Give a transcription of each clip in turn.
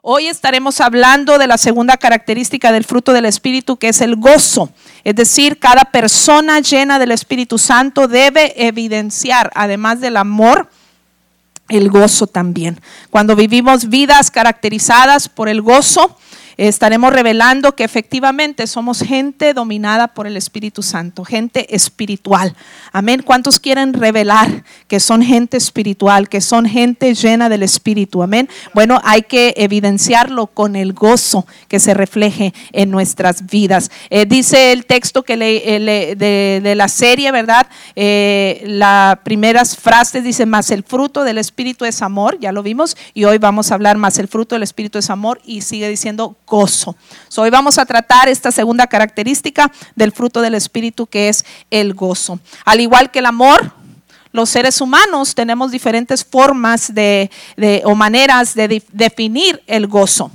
Hoy estaremos hablando de la segunda característica del fruto del Espíritu, que es el gozo. Es decir, cada persona llena del Espíritu Santo debe evidenciar, además del amor, el gozo también. Cuando vivimos vidas caracterizadas por el gozo, estaremos revelando que efectivamente somos gente dominada por el Espíritu Santo, gente espiritual. Amén. ¿Cuántos quieren revelar que son gente espiritual, que son gente llena del Espíritu? Amén. Bueno, hay que evidenciarlo con el gozo que se refleje en nuestras vidas. Eh, dice el texto que eh, de, la serie, ¿verdad? Eh, las primeras frases dice, más el fruto del Espíritu es amor, ya lo vimos, y hoy vamos a hablar más el fruto del Espíritu es amor, y sigue diciendo gozo. hoy vamos a tratar esta segunda característica del fruto del Espíritu que es el gozo. Al igual que el amor, los seres humanos tenemos diferentes formas de, o maneras de definir el gozo.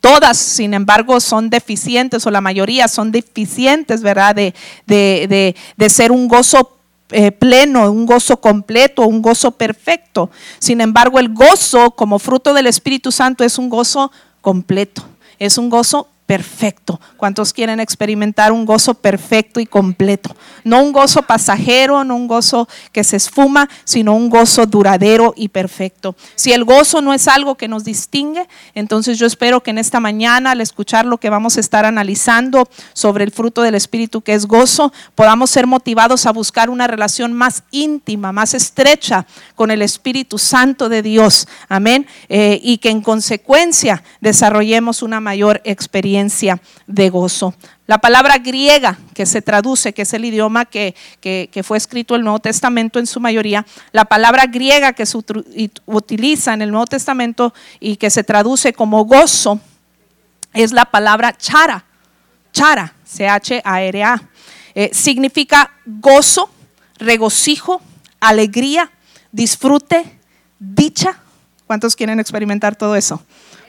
Todas, sin embargo, son deficientes o la mayoría son deficientes, ¿verdad? De, de, ser un gozo eh, pleno, un gozo completo, un gozo perfecto. Sin embargo, el gozo como fruto del Espíritu Santo es un gozo completo. Es un gozo perfecto. ¿Cuántos quieren experimentar un gozo perfecto y completo? No un gozo pasajero, no un gozo que se esfuma, sino un gozo duradero y perfecto. Si el gozo no es algo que nos distingue, entonces yo espero que en esta mañana, al escuchar lo que vamos a estar analizando sobre el fruto del Espíritu que es gozo, podamos ser motivados a buscar una relación más íntima, más estrecha con el Espíritu Santo de Dios. Amén. Eh, y que en consecuencia desarrollemos una mayor experiencia de gozo. La palabra griega que se traduce, que es el idioma que, fue escrito el Nuevo Testamento en su mayoría, la palabra griega que se utiliza en el Nuevo Testamento y que se traduce como gozo es la palabra chara. Chara, C-H-A-R-A. Eh, significa gozo, regocijo, alegría, disfrute, dicha. ¿Cuántos quieren experimentar todo eso?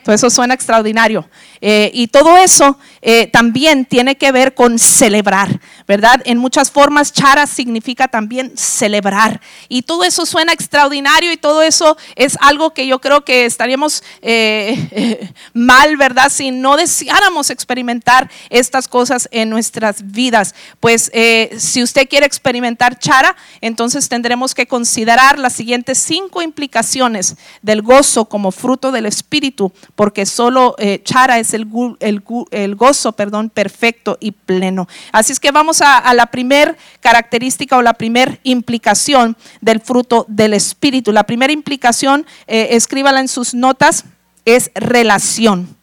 Todo eso suena extraordinario. Eh, y todo eso eh, también tiene que ver con celebrar, ¿verdad? En muchas formas, chara significa también celebrar. Y todo eso suena extraordinario y todo eso es algo que yo creo que estaríamos eh, mal, ¿verdad? Si no deseáramos experimentar estas cosas en nuestras vidas. Pues si usted quiere experimentar chara, entonces tendremos que considerar las siguientes cinco implicaciones del gozo como fruto del Espíritu porque solo eh, chara es el, gozo, perdón, perfecto y pleno. Así es que vamos a, la primer característica o la primer implicación del fruto del Espíritu. La primera implicación, eh, escríbala en sus notas, es relación.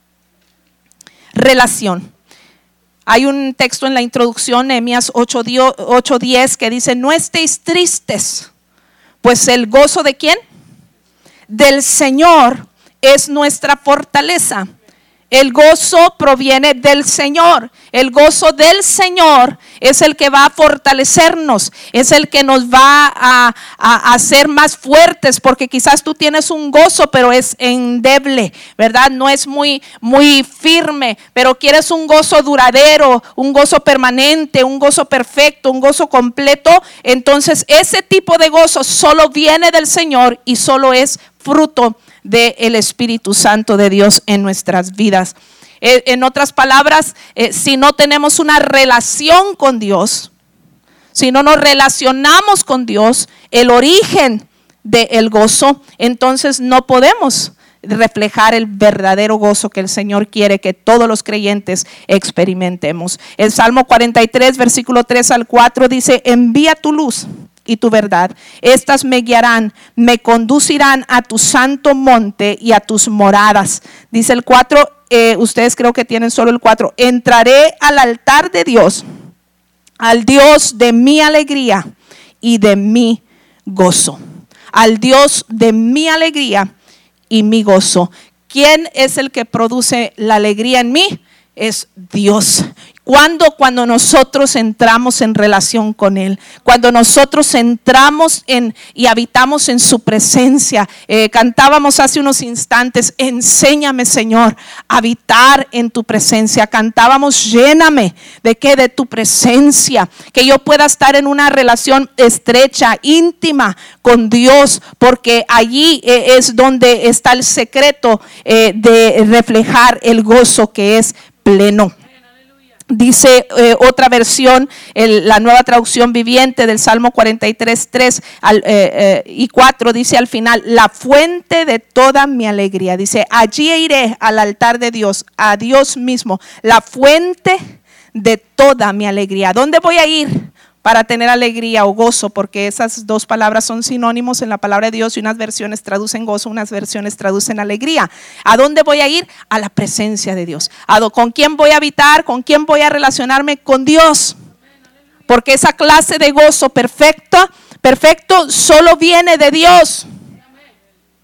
Relación. Hay un texto en la introducción, Nehemías 8.10, que dice, no estéis tristes, pues el gozo de quién? Del Señor es nuestra fortaleza. El gozo proviene del Señor. El gozo del Señor es el que va a fortalecernos, es el que nos va a, hacer más fuertes, porque quizás tú tienes un gozo, pero es endeble, ¿verdad? No es muy, muy firme, pero quieres un gozo duradero, un gozo permanente, un gozo perfecto, un gozo completo. Entonces ese tipo de gozo solo viene del Señor y solo es fruto del Espíritu Santo de Dios en nuestras vidas. Eh, en otras palabras, eh, si no tenemos una relación con Dios, si no nos relacionamos con Dios, el origen del gozo, entonces no podemos reflejar el verdadero gozo que el Señor quiere que todos los creyentes experimentemos. El Salmo 43, versículo 3 al 4 dice, envía tu luz y tu verdad. Estas me guiarán, me conducirán a tu santo monte y a tus moradas. Dice el 4, eh, ustedes creo que tienen solo el 4. Entraré al altar de Dios, al Dios de mi alegría y de mi gozo. Al Dios de mi alegría y mi gozo. ¿Quién es el que produce la alegría en mí? Es Dios. Cuando, cuando nosotros entramos en relación con Él, cuando nosotros entramos en y habitamos en su presencia. Eh, cantábamos hace unos instantes, enséñame Señor, habitar en tu presencia. Cantábamos, lléname de qué, de tu presencia, que yo pueda estar en una relación estrecha, íntima con Dios, porque allí eh, es donde está el secreto eh, de reflejar el gozo que es pleno. Dice eh, otra versión, la nueva traducción viviente del Salmo 43, 3 al, eh, eh, y 4, dice al final, la fuente de toda mi alegría. Dice, allí iré al altar de Dios, a Dios mismo, la fuente de toda mi alegría. ¿Dónde voy a ir? Para tener alegría o gozo, porque esas dos palabras son sinónimos en la palabra de Dios y unas versiones traducen gozo, unas versiones traducen alegría. ¿A dónde voy a ir? A la presencia de Dios. ¿Con quién voy a habitar? ¿Con quién voy a relacionarme? Con Dios. Porque esa clase de gozo perfecto, perfecto solo viene de Dios.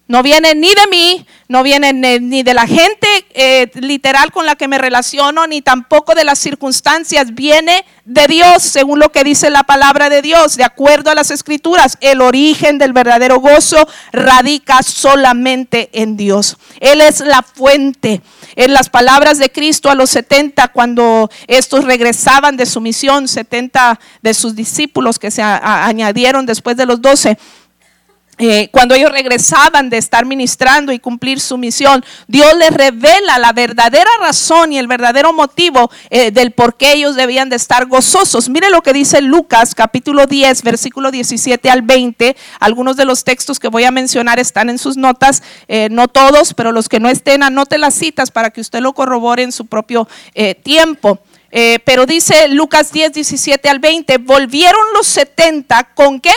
No viene ni de mí, no viene ni de la gente eh, literal con la que me relaciono, ni tampoco de las circunstancias. Viene de Dios, según lo que dice la palabra de Dios, de acuerdo a las escrituras. El origen del verdadero gozo radica solamente en Dios. Él es la fuente. En las palabras de Cristo a los 70, cuando estos regresaban de su misión, 70 de sus discípulos que se añadieron después de los 12 eh, cuando ellos regresaban de estar ministrando y cumplir su misión, Dios les revela la verdadera razón y el verdadero motivo eh, del por qué ellos debían de estar gozosos. Mire lo que dice Lucas capítulo 10, versículo 17 al 20. Algunos de los textos que voy a mencionar están en sus notas, eh, no todos, pero los que no estén, anote las citas para que usted lo corrobore en su propio tiempo. pero dice Lucas 10, 17 al 20, volvieron los 70 con qué?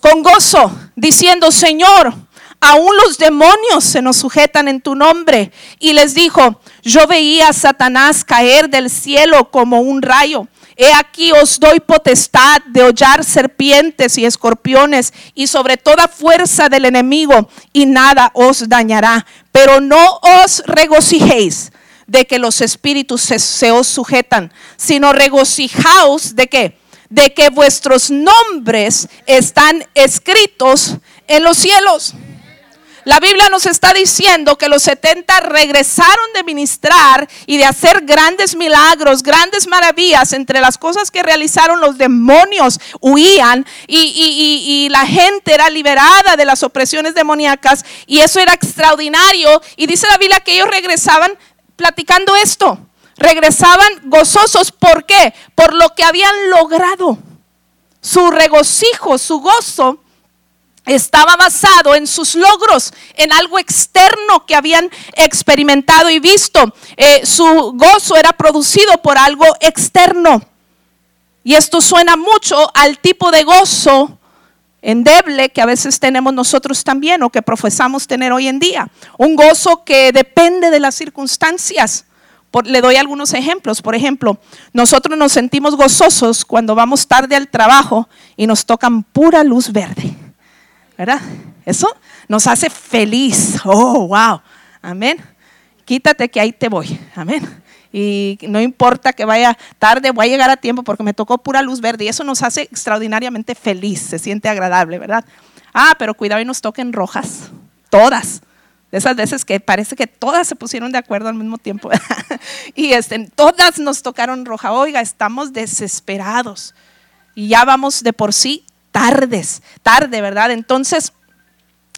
Con gozo, diciendo, Señor, aún los demonios se nos sujetan en tu nombre. Y les dijo, yo veía a Satanás caer del cielo como un rayo. He aquí os doy potestad de hollar serpientes y escorpiones y sobre toda fuerza del enemigo y nada os dañará. Pero no os regocijéis de que los espíritus se, se os sujetan, sino regocijaos de que de que vuestros nombres están escritos en los cielos. La Biblia nos está diciendo que los 70 regresaron de ministrar y de hacer grandes milagros, grandes maravillas. Entre las cosas que realizaron los demonios huían y, la gente era liberada de las opresiones demoníacas y eso era extraordinario. Y dice la Biblia que ellos regresaban platicando esto regresaban gozosos. ¿Por qué? Por lo que habían logrado. Su regocijo, su gozo estaba basado en sus logros, en algo externo que habían experimentado y visto. Eh, su gozo era producido por algo externo. Y esto suena mucho al tipo de gozo endeble que a veces tenemos nosotros también o que profesamos tener hoy en día. Un gozo que depende de las circunstancias le doy algunos ejemplos. Por ejemplo, nosotros nos sentimos gozosos cuando vamos tarde al trabajo y nos tocan pura luz verde. ¿Verdad? Eso nos hace feliz. Oh, wow. Amén. Quítate que ahí te voy. Amén. Y no importa que vaya tarde, voy a llegar a tiempo porque me tocó pura luz verde. Y eso nos hace extraordinariamente feliz. Se siente agradable, ¿verdad? Ah, pero cuidado y nos toquen rojas. Todas. De esas veces que parece que todas se pusieron de acuerdo al mismo tiempo. y este, todas nos tocaron roja. Oiga, estamos desesperados. Y ya vamos de por sí tardes, tarde, ¿verdad? Entonces,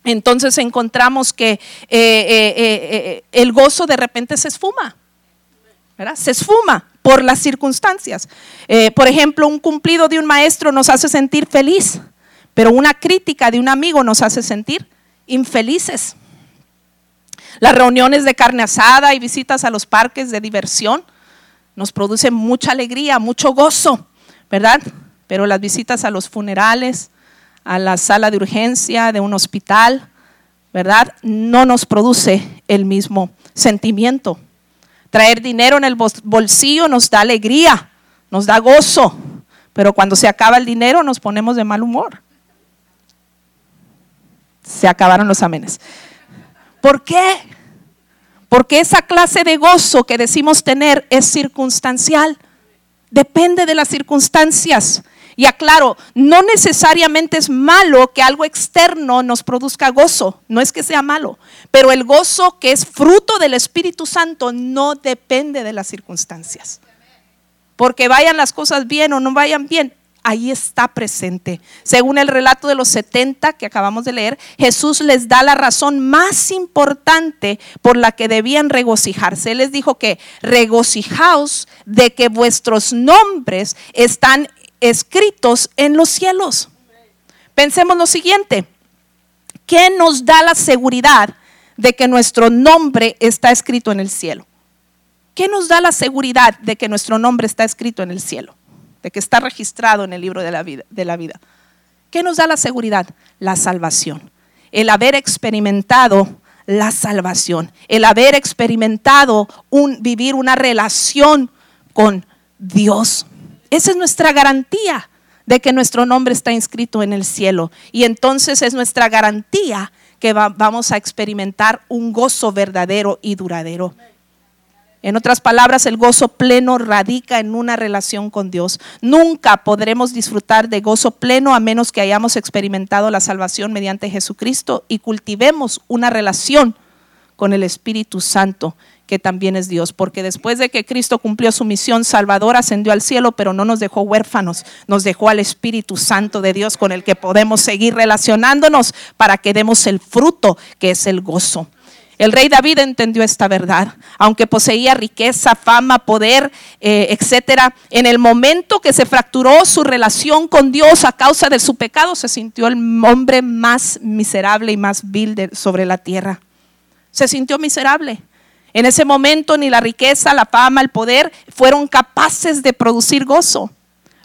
entonces encontramos que eh, eh, eh, el gozo de repente se esfuma. ¿verdad? Se esfuma por las circunstancias. por ejemplo, un cumplido de un maestro nos hace sentir feliz, pero una crítica de un amigo nos hace sentir infelices. Las reuniones de carne asada y visitas a los parques de diversión nos producen mucha alegría, mucho gozo, ¿verdad? Pero las visitas a los funerales, a la sala de urgencia de un hospital, ¿verdad? No nos produce el mismo sentimiento. Traer dinero en el bolsillo nos da alegría, nos da gozo, pero cuando se acaba el dinero nos ponemos de mal humor. Se acabaron los amenes. ¿Por qué? Porque esa clase de gozo que decimos tener es circunstancial. Depende de las circunstancias. Y aclaro, no necesariamente es malo que algo externo nos produzca gozo, no es que sea malo, pero el gozo que es fruto del Espíritu Santo no depende de las circunstancias. Porque vayan las cosas bien o no vayan bien, ahí está presente. Según el relato de los 70 que acabamos de leer, Jesús les da la razón más importante por la que debían regocijarse. Él les dijo que regocijaos de que vuestros nombres están escritos en los cielos. Pensemos lo siguiente, ¿qué nos da la seguridad de que nuestro nombre está escrito en el cielo? ¿Qué nos da la seguridad de que nuestro nombre está escrito en el cielo? De que está registrado en el libro de la vida. De la vida? ¿Qué nos da la seguridad? La salvación. El haber experimentado la salvación. El haber experimentado un, vivir una relación con Dios. Esa es nuestra garantía de que nuestro nombre está inscrito en el cielo. Y entonces es nuestra garantía que vamos a experimentar un gozo verdadero y duradero. En otras palabras, el gozo pleno radica en una relación con Dios. Nunca podremos disfrutar de gozo pleno a menos que hayamos experimentado la salvación mediante Jesucristo y cultivemos una relación con el Espíritu Santo que también es Dios, porque después de que Cristo cumplió su misión salvadora, ascendió al cielo, pero no nos dejó huérfanos, nos dejó al Espíritu Santo de Dios con el que podemos seguir relacionándonos para que demos el fruto que es el gozo. El rey David entendió esta verdad, aunque poseía riqueza, fama, poder, eh, etcétera. En el momento que se fracturó su relación con Dios a causa de su pecado, se sintió el hombre más miserable y más vil sobre la tierra. Se sintió miserable. En ese momento ni la riqueza, la fama, el poder fueron capaces de producir gozo.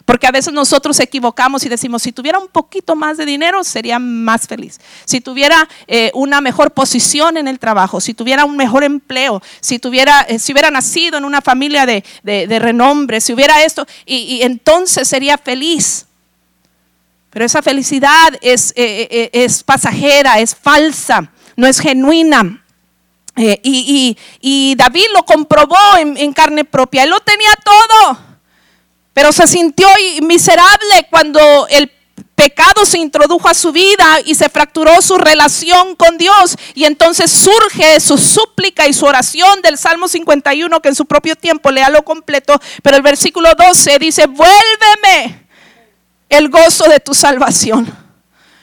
Porque a veces nosotros equivocamos y decimos, si tuviera un poquito más de dinero, sería más feliz. Si tuviera eh, una mejor posición en el trabajo, si tuviera un mejor empleo, si, tuviera, eh, si hubiera nacido en una familia de, renombre, si hubiera esto, y, entonces sería feliz. Pero esa felicidad es, eh, es pasajera, es falsa, no es genuina. Eh, y, David lo comprobó en, carne propia. Él lo tenía todo, pero se sintió miserable cuando el pecado se introdujo a su vida y se fracturó su relación con Dios. Y entonces surge su súplica y su oración del Salmo 51, que en su propio tiempo lea lo completo. Pero el versículo 12 dice, vuélveme el gozo de tu salvación.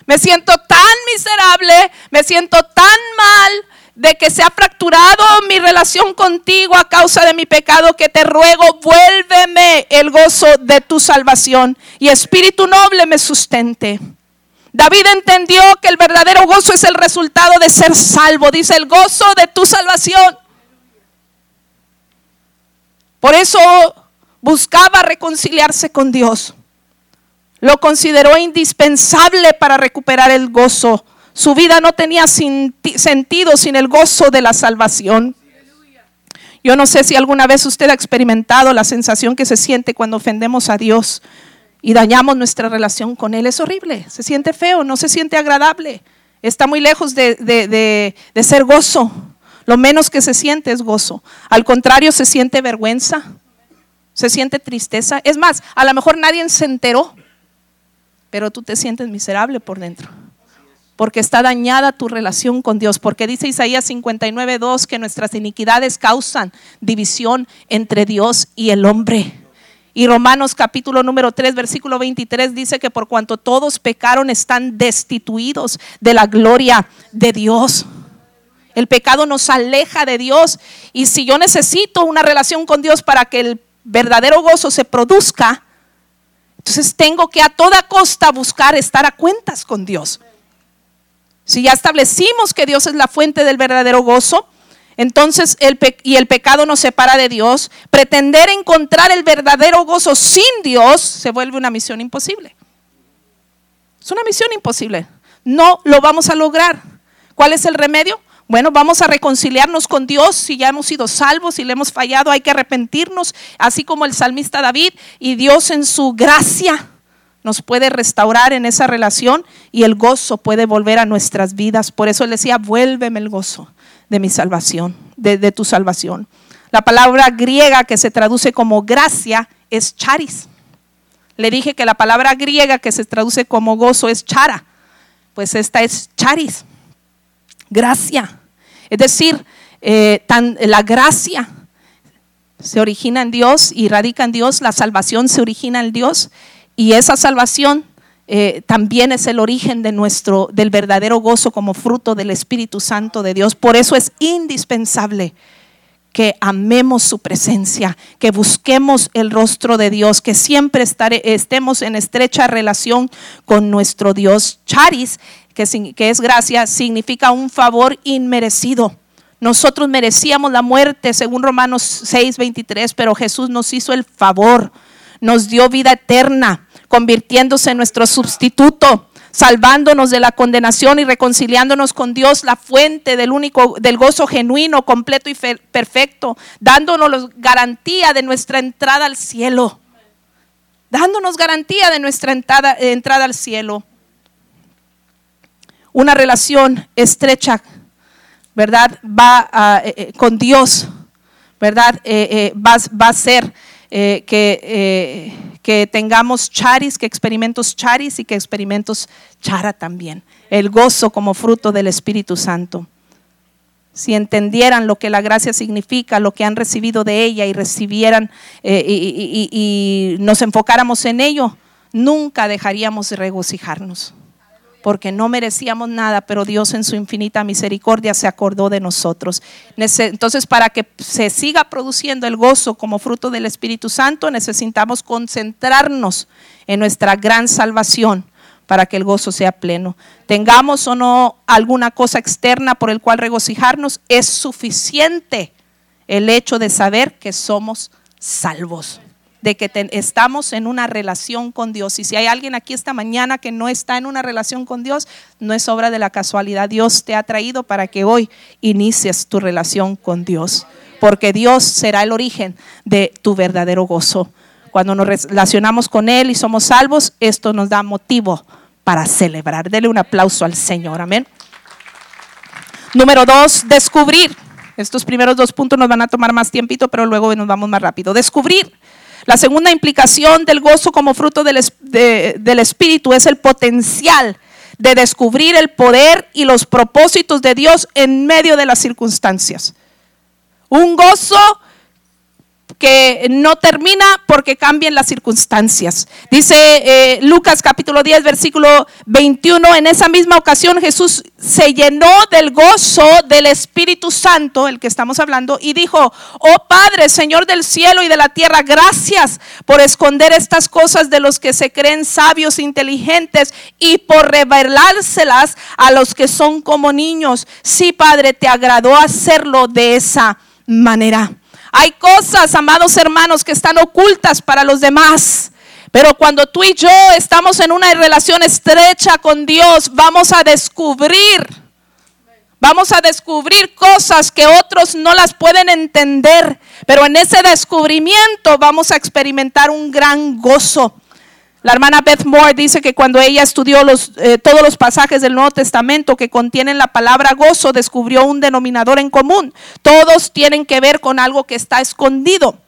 Me siento tan miserable, me siento tan mal, de que se ha fracturado mi relación contigo a causa de mi pecado, que te ruego, vuélveme el gozo de tu salvación y espíritu noble me sustente. David entendió que el verdadero gozo es el resultado de ser salvo, dice el gozo de tu salvación. Por eso buscaba reconciliarse con Dios. Lo consideró indispensable para recuperar el gozo su vida no tenía sentido sin el gozo de la salvación. Yo no sé si alguna vez usted ha experimentado la sensación que se siente cuando ofendemos a Dios y dañamos nuestra relación con Él. Es horrible, se siente feo, no se siente agradable. Está muy lejos de, de ser gozo. Lo menos que se siente es gozo. Al contrario, se siente vergüenza, se siente tristeza. Es más, a lo mejor nadie se enteró, pero tú te sientes miserable por dentro porque está dañada tu relación con Dios, porque dice Isaías 59.2 que nuestras iniquidades causan división entre Dios y el hombre. Y Romanos capítulo número 3, versículo 23 dice que por cuanto todos pecaron están destituidos de la gloria de Dios. El pecado nos aleja de Dios y si yo necesito una relación con Dios para que el verdadero gozo se produzca, entonces tengo que a toda costa buscar estar a cuentas con Dios. Si ya establecimos que Dios es la fuente del verdadero gozo, entonces el y el pecado nos separa de Dios, pretender encontrar el verdadero gozo sin Dios se vuelve una misión imposible. Es una misión imposible. No lo vamos a lograr. ¿Cuál es el remedio? Bueno, vamos a reconciliarnos con Dios si ya hemos sido salvos, si le hemos fallado, hay que arrepentirnos, así como el salmista David, y Dios en su gracia nos puede restaurar en esa relación y el gozo puede volver a nuestras vidas. Por eso él decía, vuélveme el gozo de mi salvación. de, tu salvación. La palabra griega que se traduce como gracia es charis. Le dije que la palabra griega que se traduce como gozo es chara. Pues esta es charis. Gracia. Es decir, eh, la gracia se origina en Dios y radica en Dios. La salvación se origina en Dios. Y esa salvación eh, también es el origen de nuestro, del verdadero gozo como fruto del Espíritu Santo de Dios. Por eso es indispensable que amemos su presencia, que busquemos el rostro de Dios, que siempre estemos en estrecha relación con nuestro Dios. Charis, que, que es gracia, significa un favor inmerecido. Nosotros merecíamos la muerte, según Romanos 6, 23, pero Jesús nos hizo el favor, nos dio vida eterna convirtiéndose en nuestro sustituto, salvándonos de la condenación y reconciliándonos con Dios, la fuente del único del gozo genuino, completo y perfecto, dándonos garantía de nuestra entrada al cielo. Dándonos garantía de nuestra entrada, entrada al cielo. Una relación estrecha, ¿verdad? Va eh, eh, con Dios, ¿verdad? Eh, va, va, a ser que que tengamos charis, que experimentos charis y que experimentos chara también. El gozo como fruto del Espíritu Santo. Si entendieran lo que la gracia significa, lo que han recibido de ella y recibieran eh, y nos enfocáramos en ello, nunca dejaríamos de regocijarnos porque no merecíamos nada, pero Dios en su infinita misericordia se acordó de nosotros. Entonces, para que se siga produciendo el gozo como fruto del Espíritu Santo, necesitamos concentrarnos en nuestra gran salvación para que el gozo sea pleno. Tengamos o no alguna cosa externa por el cual regocijarnos, es suficiente el hecho de saber que somos salvos de que estamos en una relación con Dios. Y si hay alguien aquí esta mañana que no está en una relación con Dios, no es obra de la casualidad. Dios te ha traído para que hoy inicies tu relación con Dios, porque Dios será el origen de tu verdadero gozo. Cuando nos relacionamos con Él y somos salvos, esto nos da motivo para celebrar. Dele un aplauso al Señor. Amén. Número dos, descubrir. Estos primeros dos puntos nos van a tomar más tiempito, pero luego nos vamos más rápido. Descubrir. La segunda implicación del gozo como fruto del, del Espíritu es el potencial de descubrir el poder y los propósitos de Dios en medio de las circunstancias. Un gozo que no termina porque cambien las circunstancias. Dice eh, Lucas capítulo 10, versículo 21, en esa misma ocasión Jesús se llenó del gozo del Espíritu Santo, el que estamos hablando, y dijo, oh Padre, Señor del cielo y de la tierra, gracias por esconder estas cosas de los que se creen sabios, inteligentes, y por revelárselas a los que son como niños. Sí, Padre, te agradó hacerlo de esa manera. Hay cosas, amados hermanos, que están ocultas para los demás. Pero cuando tú y yo estamos en una relación estrecha con Dios, vamos a descubrir, vamos a descubrir cosas que otros no las pueden entender. Pero en ese descubrimiento vamos a experimentar un gran gozo. La hermana Beth Moore dice que cuando ella estudió los, eh, todos los pasajes del Nuevo Testamento que contienen la palabra gozo, descubrió un denominador en común. Todos tienen que ver con algo que está escondido.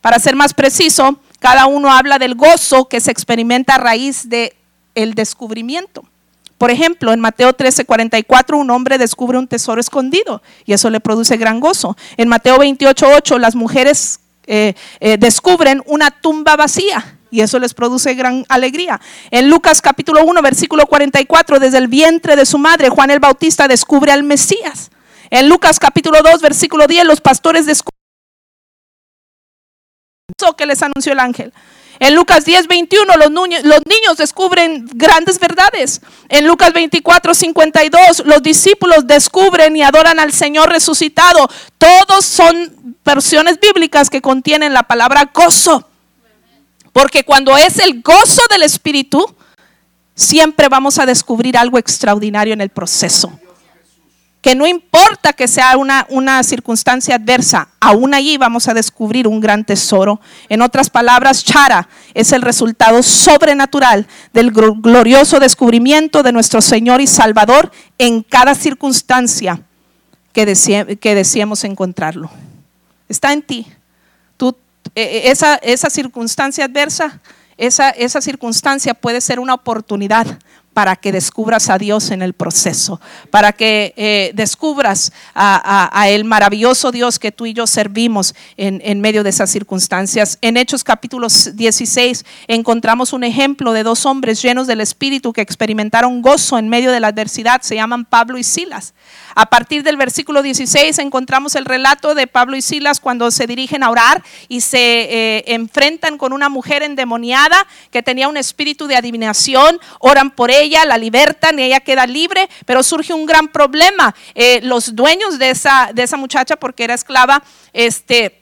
Para ser más preciso, cada uno habla del gozo que se experimenta a raíz del el descubrimiento. Por ejemplo, en Mateo 13:44 un hombre descubre un tesoro escondido y eso le produce gran gozo. En Mateo 28:8 las mujeres eh, eh, descubren una tumba vacía y eso les produce gran alegría. En Lucas capítulo 1, versículo 44, desde el vientre de su madre, Juan el Bautista descubre al Mesías. En Lucas capítulo 2, versículo 10, los pastores descubren que les anunció el ángel. En Lucas 10, 21, los niños, los niños descubren grandes verdades. En Lucas 24, 52, los discípulos descubren y adoran al Señor resucitado. Todos son versiones bíblicas que contienen la palabra gozo. Porque cuando es el gozo del Espíritu, siempre vamos a descubrir algo extraordinario en el proceso. Que no importa que sea una, una circunstancia adversa, aún allí vamos a descubrir un gran tesoro. En otras palabras, Chara es el resultado sobrenatural del glorioso descubrimiento de nuestro Señor y Salvador en cada circunstancia que, deseemos encontrarlo. Está en ti. Tú, esa, esa circunstancia adversa, esa, esa circunstancia puede ser una oportunidad para que descubras a Dios en el proceso, para que eh, descubras a, el maravilloso Dios que tú y yo servimos en, en, medio de esas circunstancias. En Hechos capítulo 16 encontramos un ejemplo de dos hombres llenos del Espíritu que experimentaron gozo en medio de la adversidad, se llaman Pablo y Silas. A partir del versículo 16 encontramos el relato de Pablo y Silas cuando se dirigen a orar y se eh, enfrentan con una mujer endemoniada que tenía un espíritu de adivinación, oran por ella, la libertan y ella queda libre, pero surge un gran problema. Eh, los dueños de esa, de esa muchacha, porque era esclava, este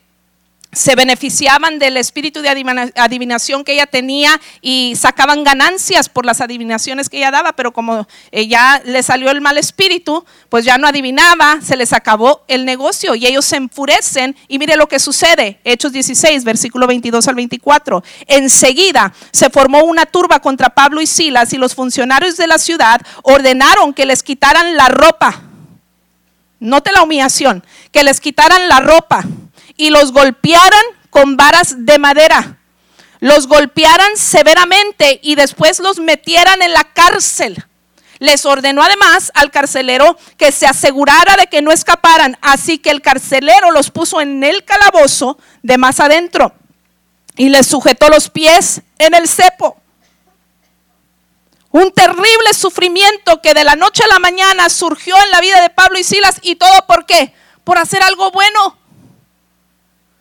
se beneficiaban del espíritu de adivinación que ella tenía y sacaban ganancias por las adivinaciones que ella daba, pero como ya le salió el mal espíritu, pues ya no adivinaba, se les acabó el negocio y ellos se enfurecen y mire lo que sucede, Hechos 16, versículo 22 al 24. Enseguida se formó una turba contra Pablo y Silas y los funcionarios de la ciudad ordenaron que les quitaran la ropa. Note la humillación, que les quitaran la ropa y los golpearan con varas de madera. Los golpearan severamente y después los metieran en la cárcel. Les ordenó además al carcelero que se asegurara de que no escaparan, así que el carcelero los puso en el calabozo de más adentro y les sujetó los pies en el cepo. Un terrible sufrimiento que de la noche a la mañana surgió en la vida de Pablo y Silas y todo por qué? Por hacer algo bueno.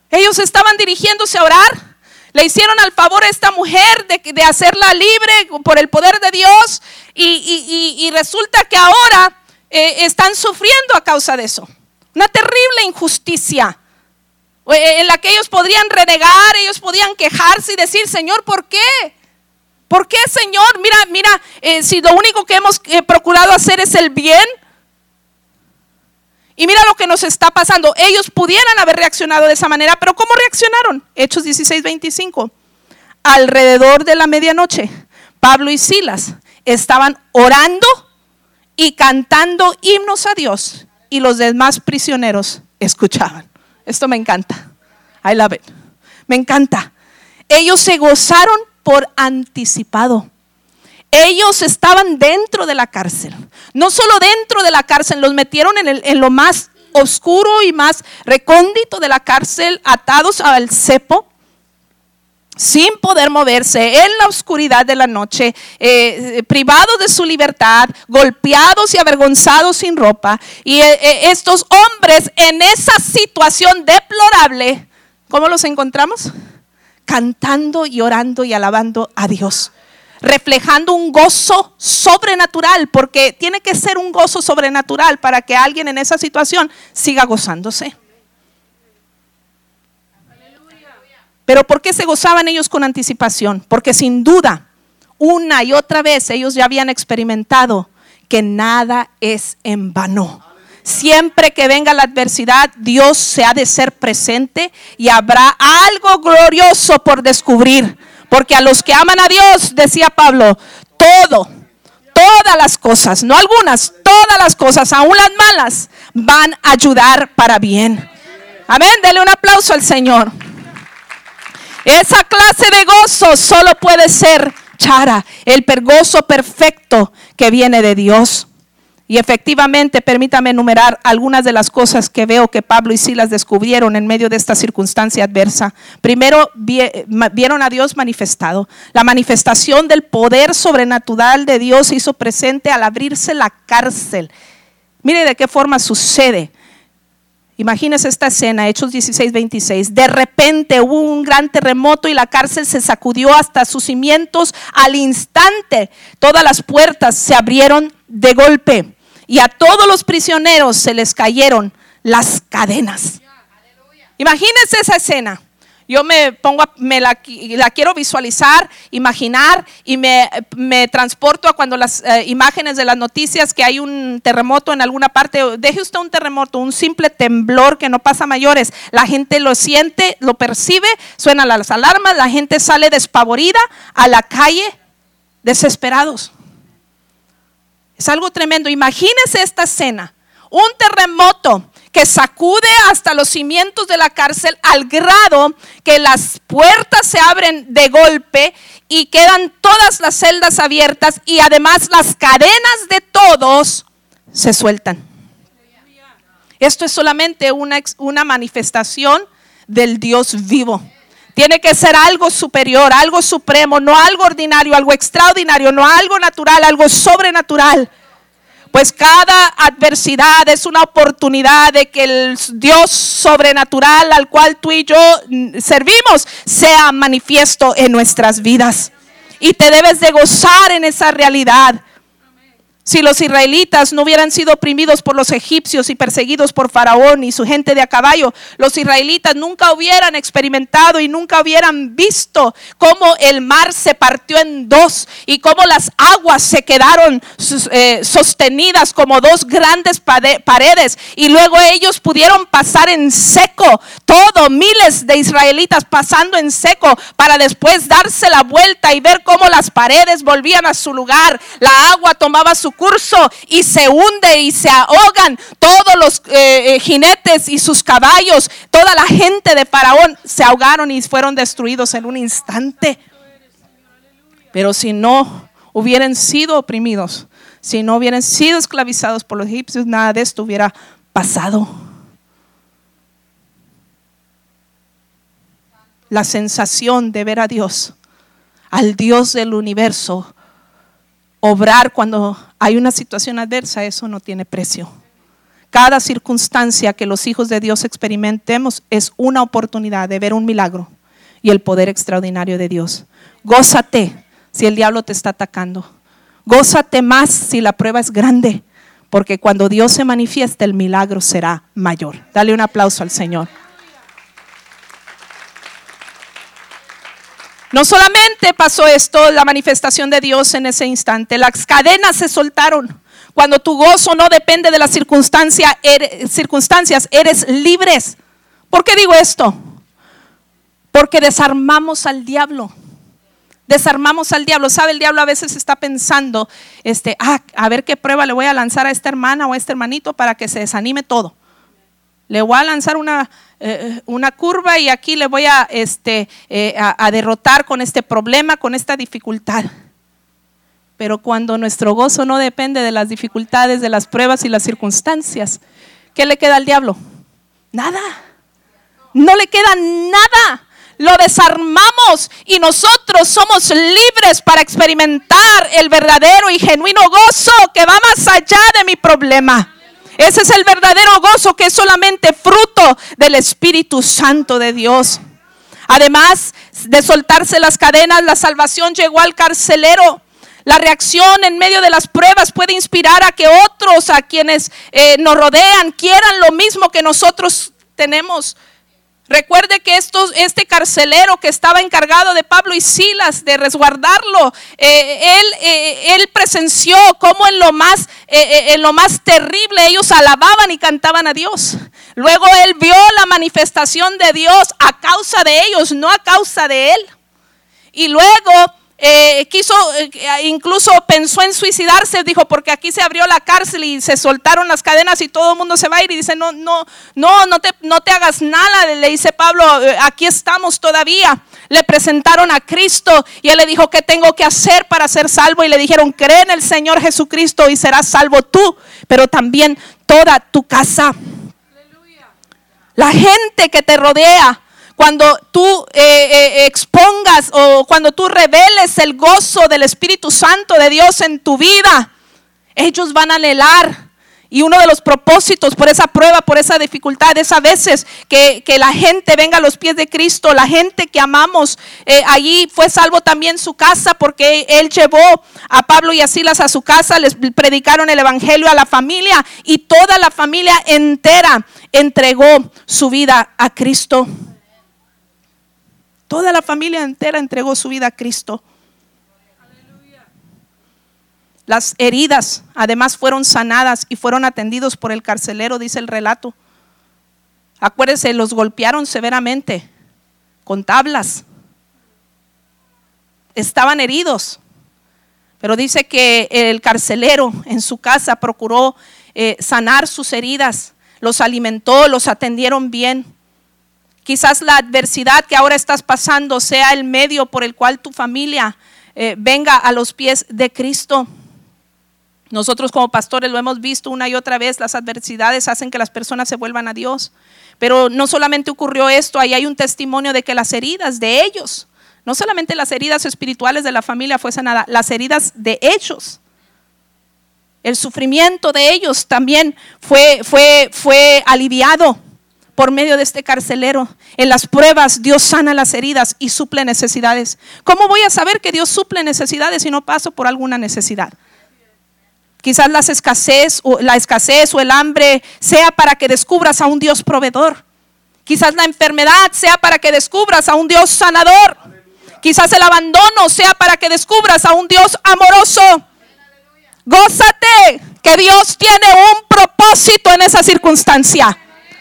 Ellos estaban dirigiéndose a orar. Le hicieron al favor a esta mujer de, hacerla libre por el poder de Dios y, resulta que ahora eh, están sufriendo a causa de eso. Una terrible injusticia eh, en la que ellos podrían renegar, ellos podían quejarse y decir, Señor, ¿por qué? ¿Por qué, Señor? Mira, mira, eh, si lo único que hemos procurado hacer es el bien, y mira lo que nos está pasando. Ellos pudieran haber reaccionado de esa manera, pero ¿cómo reaccionaron? Hechos 16, 25. Alrededor de la medianoche, Pablo y Silas estaban orando y cantando himnos a Dios y los demás prisioneros escuchaban. Esto me encanta. I love it. Me encanta. Ellos se gozaron por anticipado. Ellos estaban dentro de la cárcel. No solo dentro de la cárcel, los metieron en, lo más oscuro y más recóndito de la cárcel, atados al cepo sin poder moverse en la oscuridad de la noche, eh, privados de su libertad, golpeados y avergonzados sin ropa. Y eh, eh, estos hombres en esa situación deplorable, ¿cómo los encontramos? Cantando y orando y alabando a Dios reflejando un gozo sobrenatural, porque tiene que ser un gozo sobrenatural para que alguien en esa situación siga gozándose. Pero ¿por qué se gozaban ellos con anticipación? Porque sin duda, una y otra vez ellos ya habían experimentado que nada es en vano. Siempre que venga la adversidad, Dios se ha de ser presente y habrá algo glorioso por descubrir. Porque a los que aman a Dios, decía Pablo, todo, todas las cosas, no algunas, todas las cosas, aún las malas, van a ayudar para bien. Amén, dele un aplauso al Señor. Esa clase de gozo solo puede ser chara, el pergozo perfecto que viene de Dios. Y efectivamente, permítame enumerar algunas de las cosas que veo que Pablo y Silas descubrieron en medio de esta circunstancia adversa. Primero, vieron a Dios manifestado. La manifestación del poder sobrenatural de Dios se hizo presente al abrirse la cárcel. Mire de qué forma sucede. Imagínese esta escena, Hechos 16, 26. De repente hubo un gran terremoto y la cárcel se sacudió hasta sus cimientos. Al instante, todas las puertas se abrieron de golpe y a todos los prisioneros se les cayeron las cadenas. Imagínense esa escena. Yo me pongo, me la, quiero visualizar, imaginar y me, transporto a cuando las eh, imágenes de las noticias que hay un terremoto en alguna parte. Deje usted un terremoto, un simple temblor que no pasa mayores. La gente lo siente, lo percibe, suenan las alarmas, la gente sale despavorida a la calle, desesperados. Es algo tremendo. Imagínese esta escena. un terremoto que sacude hasta los cimientos de la cárcel al grado que las puertas se abren de golpe y quedan todas las celdas abiertas y además las cadenas de todos se sueltan. Esto es solamente una, una manifestación del Dios vivo. Tiene que ser algo superior, algo supremo, no algo ordinario, algo extraordinario, no algo natural, algo sobrenatural. Pues cada adversidad es una oportunidad de que el Dios sobrenatural al cual tú y yo servimos sea manifiesto en nuestras vidas. Y te debes de gozar en esa realidad. Si los israelitas no hubieran sido oprimidos por los egipcios y perseguidos por Faraón y su gente de a caballo, los israelitas nunca hubieran experimentado y nunca hubieran visto cómo el mar se partió en dos y cómo las aguas se quedaron eh, sostenidas como dos grandes paredes. Y luego ellos pudieron pasar en seco, todo, miles de israelitas pasando en seco para después darse la vuelta y ver cómo las paredes volvían a su lugar, la agua tomaba su curso y se hunde y se ahogan todos los eh, eh, jinetes y sus caballos, toda la gente de Faraón se ahogaron y fueron destruidos en un instante. Pero si no hubieran sido oprimidos, si no hubieran sido esclavizados por los egipcios, nada de esto hubiera pasado. La sensación de ver a Dios, al Dios del universo, obrar cuando hay una situación adversa, eso no tiene precio. Cada circunstancia que los hijos de Dios experimentemos es una oportunidad de ver un milagro y el poder extraordinario de Dios. Gózate si el diablo te está atacando. Gózate más si la prueba es grande, porque cuando Dios se manifiesta el milagro será mayor. Dale un aplauso al Señor. No solamente pasó esto, la manifestación de Dios en ese instante, las cadenas se soltaron. Cuando tu gozo no depende de las circunstancias, eres, circunstancias, eres libres. ¿Por qué digo esto? Porque desarmamos al diablo. Desarmamos al diablo. ¿Sabe? El diablo a veces está pensando, este, ah, a ver qué prueba le voy a lanzar a esta hermana o a este hermanito para que se desanime todo. Le voy a lanzar una, eh, una curva y aquí le voy a, este, eh, a, derrotar con este problema, con esta dificultad. Pero cuando nuestro gozo no depende de las dificultades, de las pruebas y las circunstancias, ¿qué le queda al diablo? Nada. No le queda nada. Lo desarmamos y nosotros somos libres para experimentar el verdadero y genuino gozo que va más allá de mi problema. Ese es el verdadero gozo que es solamente fruto del Espíritu Santo de Dios. Además de soltarse las cadenas, la salvación llegó al carcelero. La reacción en medio de las pruebas puede inspirar a que otros, a quienes eh, nos rodean, quieran lo mismo que nosotros tenemos. Recuerde que este carcelero que estaba encargado de Pablo y Silas, de resguardarlo, eh, él, eh, él, presenció cómo en lo, más, eh, en lo más terrible ellos alababan y cantaban a Dios. Luego él vio la manifestación de Dios a causa de ellos, no a causa de él. Y luego eh, quiso, eh, incluso pensó en suicidarse, dijo, porque aquí se abrió la cárcel y se soltaron las cadenas y todo el mundo se va a ir y dice, no, no, no, no te, no te hagas nada, le dice Pablo, eh, aquí estamos todavía. Le presentaron a Cristo y él le dijo, ¿qué tengo que hacer para ser salvo? Y le dijeron, cree en el Señor Jesucristo y serás salvo tú, pero también toda tu casa. La gente que te rodea cuando tú eh, eh, expongas o cuando tú reveles el gozo del Espíritu Santo de Dios en tu vida, ellos van a anhelar. Y uno de los propósitos por esa prueba, por esa dificultad, es a veces que, la gente venga a los pies de Cristo, la gente que amamos. Eh, allí fue salvo también su casa porque él llevó a Pablo y a Silas a su casa, les predicaron el Evangelio a la familia y toda la familia entera entregó su vida a Cristo. Toda la familia entera entregó su vida a Cristo. Las heridas además fueron sanadas y fueron atendidos por el carcelero, dice el relato. Acuérdense, los golpearon severamente con tablas. Estaban heridos. Pero dice que el carcelero en su casa procuró eh, sanar sus heridas, los alimentó, los atendieron bien. Quizás la adversidad que ahora estás pasando sea el medio por el cual tu familia eh, venga a los pies de Cristo. Nosotros como pastores lo hemos visto una y otra vez, las adversidades hacen que las personas se vuelvan a Dios. Pero no solamente ocurrió esto, ahí hay un testimonio de que las heridas de ellos, no solamente las heridas espirituales de la familia fue sanada, las heridas de ellos, el sufrimiento de ellos también fue, fue, fue aliviado por medio de este carcelero. En las pruebas Dios sana las heridas y suple necesidades. ¿Cómo voy a saber que Dios suple necesidades si no paso por alguna necesidad? Quizás la escasez, o la escasez o el hambre sea para que descubras a un Dios proveedor. Quizás la enfermedad sea para que descubras a un Dios sanador. Quizás el abandono sea para que descubras a un Dios amoroso. Gózate que Dios tiene un propósito en esa circunstancia.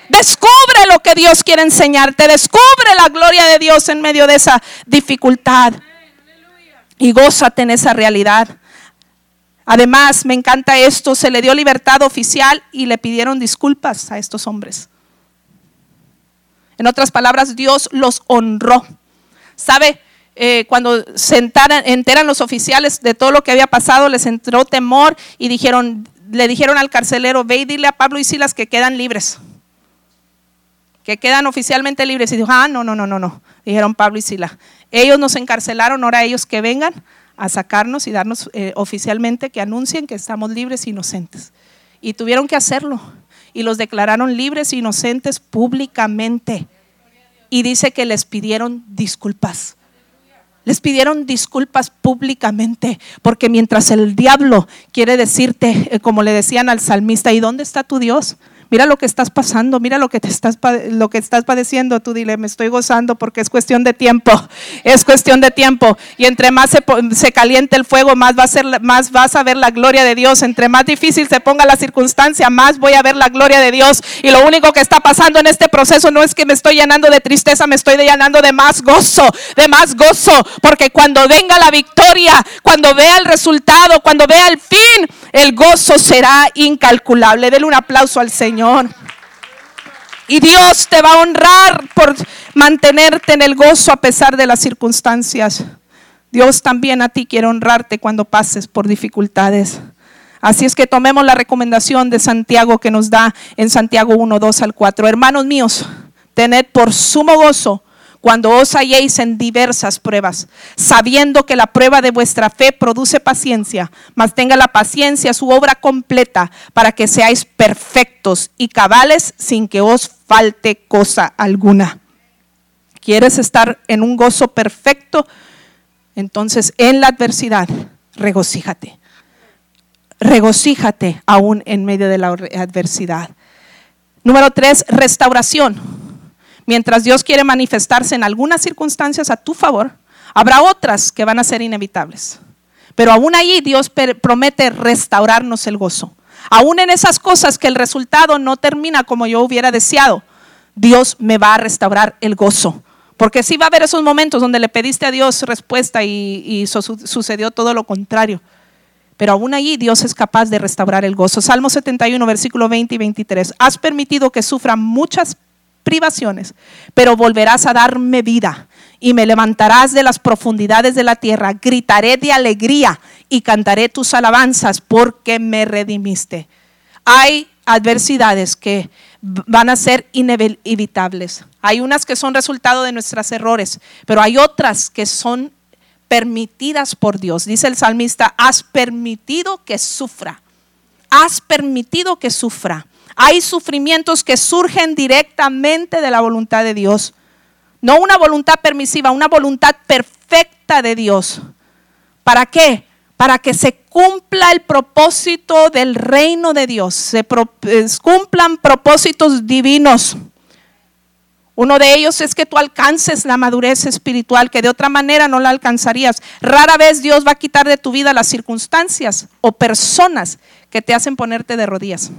Descubre lo que Dios quiere enseñarte. Descubre la gloria de Dios en medio de esa dificultad. Y gózate en esa realidad. Además, me encanta esto, se le dio libertad oficial y le pidieron disculpas a estos hombres. En otras palabras, Dios los honró. ¿Sabe? Eh, cuando se enteran los oficiales de todo lo que había pasado, les entró temor y dijeron, le dijeron al carcelero, ve y dile a Pablo y Silas que quedan libres que quedan oficialmente libres. Y dijo, ah, no, no, no, no, no. Dijeron Pablo y Sila. Ellos nos encarcelaron, ahora ellos que vengan a sacarnos y darnos eh, oficialmente que anuncien que estamos libres e inocentes. Y tuvieron que hacerlo. Y los declararon libres e inocentes públicamente. Y dice que les pidieron disculpas. Les pidieron disculpas públicamente, porque mientras el diablo quiere decirte, eh, como le decían al salmista, ¿y dónde está tu Dios? Mira lo que estás pasando, mira lo que te estás lo que estás padeciendo, tú dile, me estoy gozando porque es cuestión de tiempo. Es cuestión de tiempo y entre más se, se caliente el fuego, más va a ser más vas a ver la gloria de Dios. Entre más difícil se ponga la circunstancia, más voy a ver la gloria de Dios. Y lo único que está pasando en este proceso no es que me estoy llenando de tristeza, me estoy llenando de más gozo, de más gozo, porque cuando venga la victoria, cuando vea el resultado, cuando vea el fin, el gozo será incalculable. Dele un aplauso al Señor. Señor. Y Dios te va a honrar por mantenerte en el gozo a pesar de las circunstancias. Dios también a ti quiere honrarte cuando pases por dificultades. Así es que tomemos la recomendación de Santiago que nos da en Santiago 1, 2 al 4. Hermanos míos, tened por sumo gozo cuando os halléis en diversas pruebas, sabiendo que la prueba de vuestra fe produce paciencia, mas tenga la paciencia su obra completa para que seáis perfectos y cabales sin que os falte cosa alguna. ¿Quieres estar en un gozo perfecto? Entonces en la adversidad, regocíjate. Regocíjate aún en medio de la adversidad. Número tres, restauración. Mientras Dios quiere manifestarse en algunas circunstancias a tu favor, habrá otras que van a ser inevitables. Pero aún allí Dios promete restaurarnos el gozo. Aún en esas cosas que el resultado no termina como yo hubiera deseado, Dios me va a restaurar el gozo. Porque sí va a haber esos momentos donde le pediste a Dios respuesta y, sucedió todo lo contrario. Pero aún allí Dios es capaz de restaurar el gozo. Salmo 71, versículo 20 y 23. Has permitido que sufran muchas privaciones, pero volverás a darme vida y me levantarás de las profundidades de la tierra, gritaré de alegría y cantaré tus alabanzas porque me redimiste. Hay adversidades que van a ser inevitables. Hay unas que son resultado de nuestros errores, pero hay otras que son permitidas por Dios. Dice el salmista, has permitido que sufra. Has permitido que sufra. Hay sufrimientos que surgen directamente de la voluntad de Dios. No una voluntad permisiva, una voluntad perfecta de Dios. ¿Para qué? Para que se cumpla el propósito del reino de Dios, se cumplan propósitos divinos. Uno de ellos es que tú alcances la madurez espiritual, que de otra manera no la alcanzarías. Rara vez Dios va a quitar de tu vida las circunstancias o personas que te hacen ponerte de rodillas.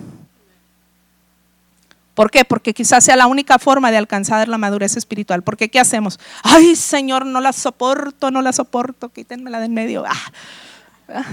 ¿Por qué? Porque quizás sea la única forma de alcanzar la madurez espiritual. Porque ¿qué hacemos? Ay, Señor, no la soporto, no la soporto, quítenmela de en medio. Ah.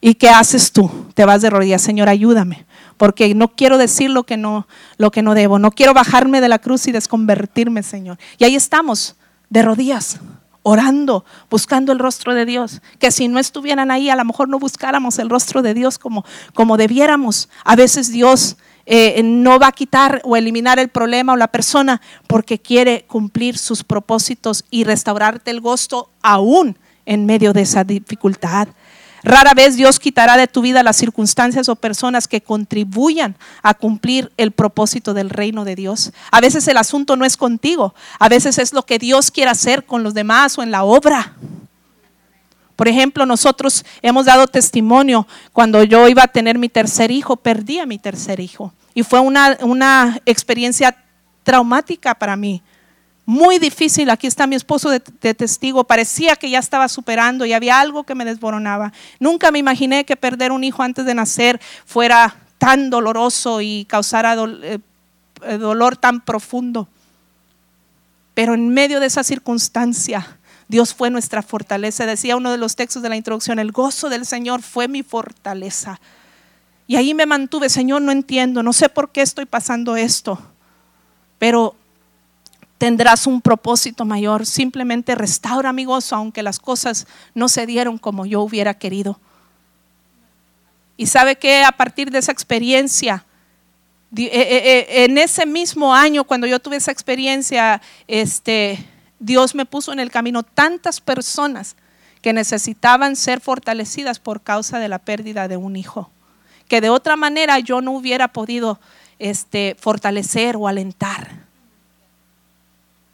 ¿Y qué haces tú? Te vas de rodillas, Señor, ayúdame, porque no quiero decir lo que no, lo que no debo, no quiero bajarme de la cruz y desconvertirme, Señor. Y ahí estamos, de rodillas, orando, buscando el rostro de Dios. Que si no estuvieran ahí, a lo mejor no buscáramos el rostro de Dios como, como debiéramos. A veces Dios eh, no va a quitar o eliminar el problema o la persona porque quiere cumplir sus propósitos y restaurarte el gozo aún en medio de esa dificultad. Rara vez Dios quitará de tu vida las circunstancias o personas que contribuyan a cumplir el propósito del reino de Dios. A veces el asunto no es contigo, a veces es lo que Dios quiere hacer con los demás o en la obra. Por ejemplo, nosotros hemos dado testimonio cuando yo iba a tener mi tercer hijo, perdí a mi tercer hijo. Y fue una, una experiencia traumática para mí muy difícil. Aquí está mi esposo de, testigo. Parecía que ya estaba superando y había algo que me desboronaba. Nunca me imaginé que perder un hijo antes de nacer fuera tan doloroso y causara eh, eh, dolor tan profundo. Pero en medio de esa circunstancia, Dios fue nuestra fortaleza. Decía uno de los textos de la introducción, el gozo del Señor fue mi fortaleza. Y ahí me mantuve, Señor, no entiendo, no sé por qué estoy pasando esto, pero tendrás un propósito mayor. Simplemente restaura mi gozo, aunque las cosas no se dieron como yo hubiera querido. Y sabe que a partir de esa experiencia, eh, eh, eh, en ese mismo año, cuando yo tuve esa experiencia, este, Dios me puso en el camino tantas personas que necesitaban ser fortalecidas por causa de la pérdida de un hijo, que de otra manera yo no hubiera podido este, fortalecer o alentar.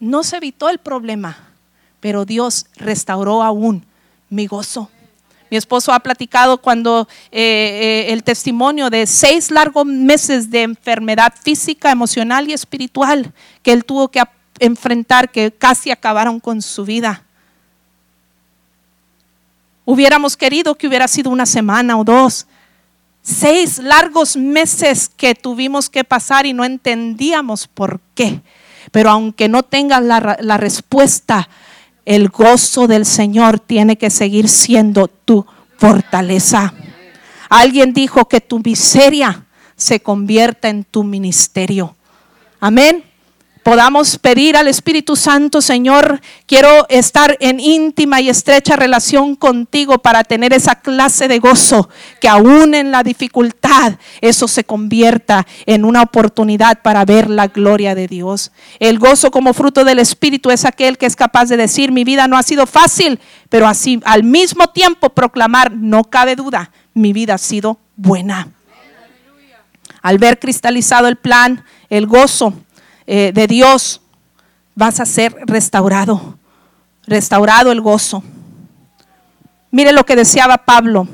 No se evitó el problema, pero Dios restauró aún mi gozo. Mi esposo ha platicado cuando eh, eh, el testimonio de seis largos meses de enfermedad física, emocional y espiritual que él tuvo que enfrentar, que casi acabaron con su vida. Hubiéramos querido que hubiera sido una semana o dos. Seis largos meses que tuvimos que pasar y no entendíamos por qué. Pero aunque no tengas la, respuesta, el gozo del Señor tiene que seguir siendo tu fortaleza. Alguien dijo que tu miseria se convierta en tu ministerio. Amén podamos pedir al Espíritu Santo, Señor, quiero estar en íntima y estrecha relación contigo para tener esa clase de gozo, que aún en la dificultad eso se convierta en una oportunidad para ver la gloria de Dios. El gozo como fruto del Espíritu es aquel que es capaz de decir, mi vida no ha sido fácil, pero así al mismo tiempo proclamar, no cabe duda, mi vida ha sido buena. Al ver cristalizado el plan, el gozo, eh, de Dios, vas a ser restaurado, restaurado el gozo. Mire lo que deseaba Pablo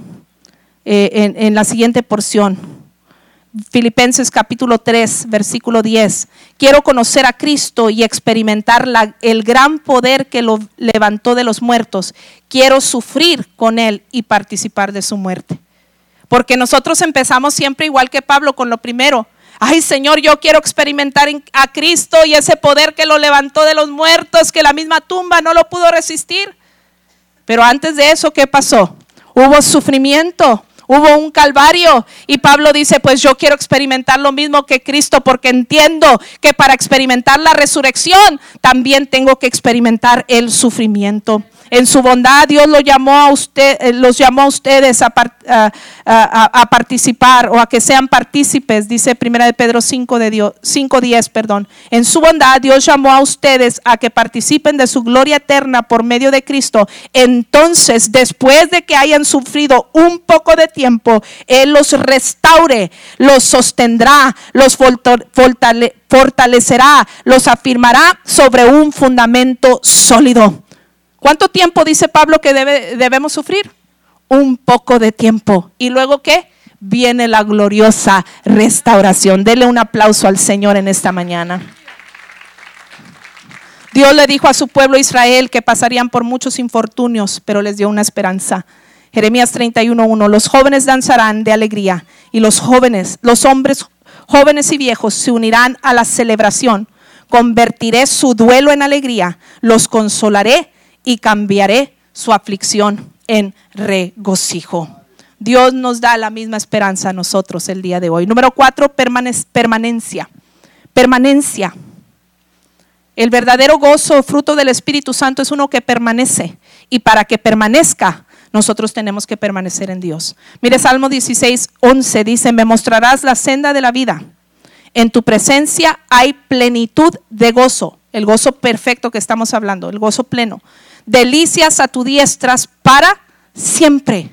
eh, en, la siguiente porción. Filipenses capítulo 3, versículo 10. Quiero conocer a Cristo y experimentar el gran poder que lo levantó de los muertos. Quiero sufrir con Él y participar de su muerte. Porque nosotros empezamos siempre igual que Pablo con lo primero, Ay Señor, yo quiero experimentar a Cristo y ese poder que lo levantó de los muertos, que la misma tumba no lo pudo resistir. Pero antes de eso, ¿qué pasó? Hubo sufrimiento, hubo un calvario. Y Pablo dice, pues yo quiero experimentar lo mismo que Cristo porque entiendo que para experimentar la resurrección también tengo que experimentar el sufrimiento. En su bondad Dios lo llamó a usted, eh, los llamó a ustedes a, participar o a que sean partícipes, dice Primera de Pedro 5 de Dios, 5:10, perdón. En su bondad Dios llamó a ustedes a que participen de su gloria eterna por medio de Cristo. Entonces, después de que hayan sufrido un poco de tiempo, él los restaure, los sostendrá, los fortalecerá, los afirmará sobre un fundamento sólido. ¿Cuánto tiempo dice Pablo que debemos sufrir? Un poco de tiempo. ¿Y luego qué? Viene la gloriosa restauración. Dele un aplauso al Señor en esta mañana. Dios le dijo a su pueblo Israel que pasarían por muchos infortunios, pero les dio una esperanza. Jeremías 31:1, los jóvenes danzarán de alegría y los jóvenes, los hombres jóvenes y viejos se unirán a la celebración. Convertiré su duelo en alegría, los consolaré y cambiaré su aflicción en regocijo. Dios nos da la misma esperanza a nosotros el día de hoy. Número cuatro, permanencia. Permanencia. El verdadero gozo, fruto del Espíritu Santo, es uno que permanece. Y para que permanezca, nosotros tenemos que permanecer en Dios. Mire, Salmo 16, 11 dice, me mostrarás la senda de la vida. En tu presencia hay plenitud de gozo, el gozo perfecto que estamos hablando, el gozo pleno. Delicias a tu diestras para siempre.